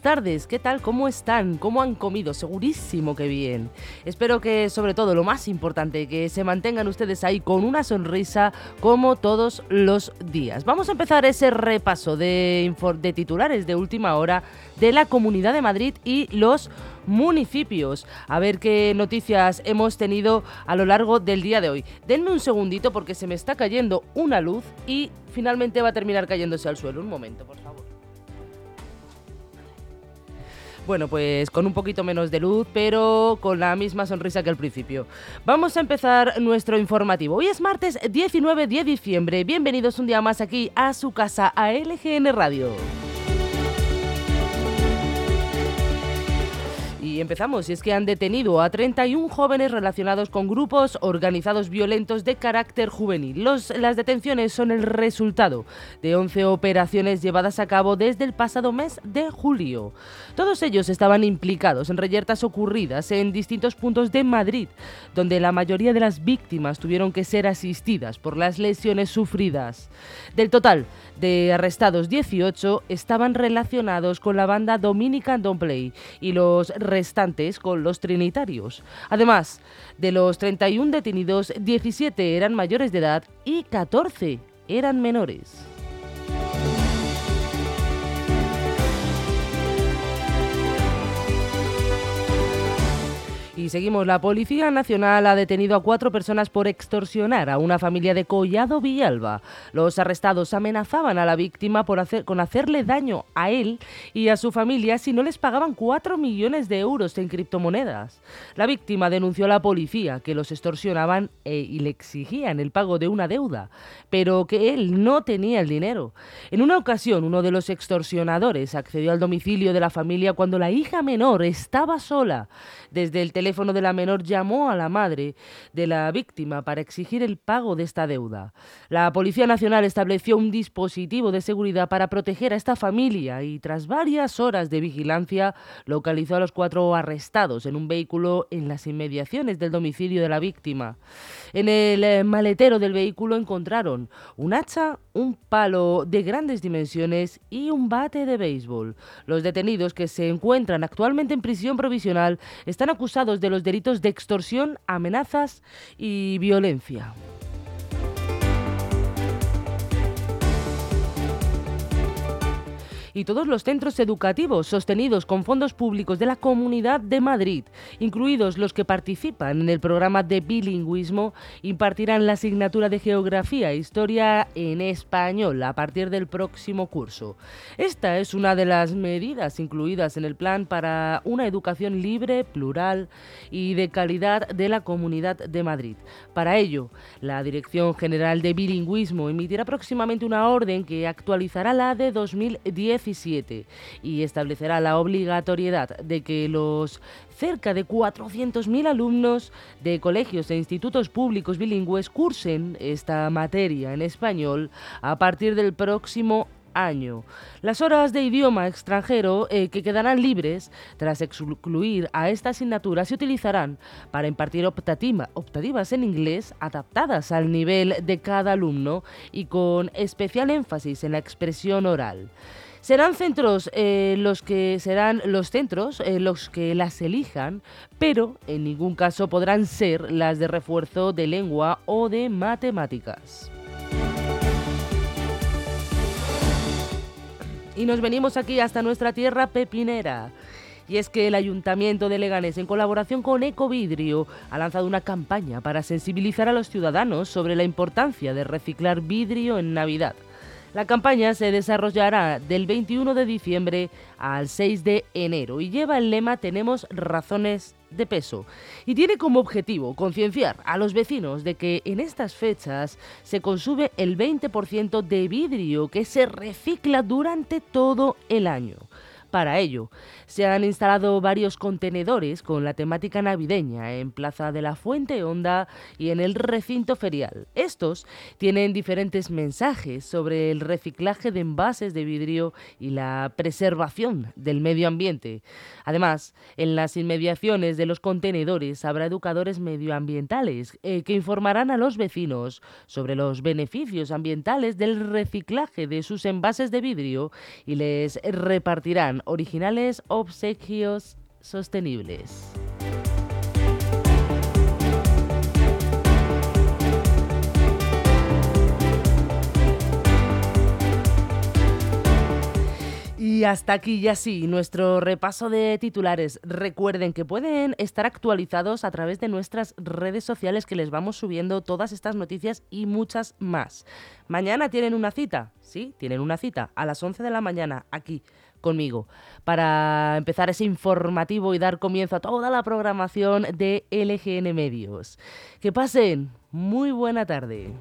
tardes, ¿qué tal? ¿Cómo están? ¿Cómo han comido? Segurísimo que bien. Espero que sobre todo lo más importante, que se mantengan ustedes ahí con una sonrisa como todos los días. Vamos a empezar ese repaso de titulares de última hora de la Comunidad de Madrid y los municipios. A ver qué noticias hemos tenido a lo largo del día de hoy. Denme un segundito porque se me está cayendo una luz y finalmente va a terminar cayéndose al suelo. Un momento, por favor. Bueno, pues con un poquito menos de luz, pero con la misma sonrisa que al principio. Vamos a empezar nuestro informativo. Hoy es martes 19 de diciembre. Bienvenidos un día más aquí a su casa, a LGN Radio. Empezamos, y es que han detenido a 31 jóvenes relacionados con grupos organizados violentos de carácter juvenil. las detenciones son el resultado de 11 operaciones llevadas a cabo desde el pasado mes de julio. Todos ellos estaban implicados en reyertas ocurridas en distintos puntos de Madrid, donde la mayoría de las víctimas tuvieron que ser asistidas por las lesiones sufridas. Del total de arrestados 18 estaban relacionados con la banda Dominican Don't Play y los restantes con los trinitarios. Además, de los 31 detenidos, 17 eran mayores de edad y 14 eran menores. Seguimos, la Policía Nacional ha detenido a cuatro personas por extorsionar a una familia de Collado Villalba. Los arrestados amenazaban a la víctima por con hacerle daño a él y a su familia si no les pagaban cuatro millones de euros en criptomonedas. La víctima denunció a la policía que los extorsionaban e, y le exigían el pago de una deuda, pero que él no tenía el dinero. En una ocasión, uno de los extorsionadores accedió al domicilio de la familia cuando la hija menor estaba sola. Desde el teléfono de la menor llamó a la madre de la víctima para exigir el pago de esta deuda. La Policía Nacional estableció un dispositivo de seguridad para proteger a esta familia y tras varias horas de vigilancia localizó a los cuatro arrestados en un vehículo en las inmediaciones del domicilio de la víctima. En el eh, maletero del vehículo encontraron un hacha, un palo de grandes dimensiones y un bate de béisbol. Los detenidos que se encuentran actualmente en prisión provisional están acusados de los delitos de extorsión, amenazas y violencia. Y todos los centros educativos sostenidos con fondos públicos de la Comunidad de Madrid, incluidos los que participan en el programa de bilingüismo, impartirán la asignatura de Geografía e Historia en español a partir del próximo curso. Esta es una de las medidas incluidas en el plan para una educación libre, plural y de calidad de la Comunidad de Madrid. Para ello, la Dirección General de Bilingüismo emitirá próximamente una orden que actualizará la de 2010 y establecerá la obligatoriedad de que los cerca de 400.000 alumnos de colegios e institutos públicos bilingües cursen esta materia en español a partir del próximo año. Las horas de idioma extranjero eh, que quedarán libres tras excluir a esta asignatura se utilizarán para impartir optativas en inglés adaptadas al nivel de cada alumno y con especial énfasis en la expresión oral. Serán centros eh, los que serán los centros eh, los que las elijan, pero en ningún caso podrán ser las de refuerzo de lengua o de matemáticas. Y nos venimos aquí hasta nuestra tierra pepinera. Y es que el Ayuntamiento de Leganés, en colaboración con Ecovidrio, ha lanzado una campaña para sensibilizar a los ciudadanos sobre la importancia de reciclar vidrio en Navidad. La campaña se desarrollará del 21 de diciembre al 6 de enero y lleva el lema Tenemos razones de peso y tiene como objetivo concienciar a los vecinos de que en estas fechas se consume el 20% de vidrio que se recicla durante todo el año. Para ello, se han instalado varios contenedores con la temática navideña en Plaza de la Fuente Honda y en el recinto ferial. Estos tienen diferentes mensajes sobre el reciclaje de envases de vidrio y la preservación del medio ambiente. Además, en las inmediaciones de los contenedores habrá educadores medioambientales eh, que informarán a los vecinos sobre los beneficios ambientales del reciclaje de sus envases de vidrio y les repartirán originales, obsequios sostenibles. Y hasta aquí ya sí, nuestro repaso de titulares. Recuerden que pueden estar actualizados a través de nuestras redes sociales que les vamos subiendo todas estas noticias y muchas más. Mañana tienen una cita, sí, tienen una cita a las 11 de la mañana aquí conmigo para empezar ese informativo y dar comienzo a toda la programación de LGN Medios. Que pasen muy buena tarde.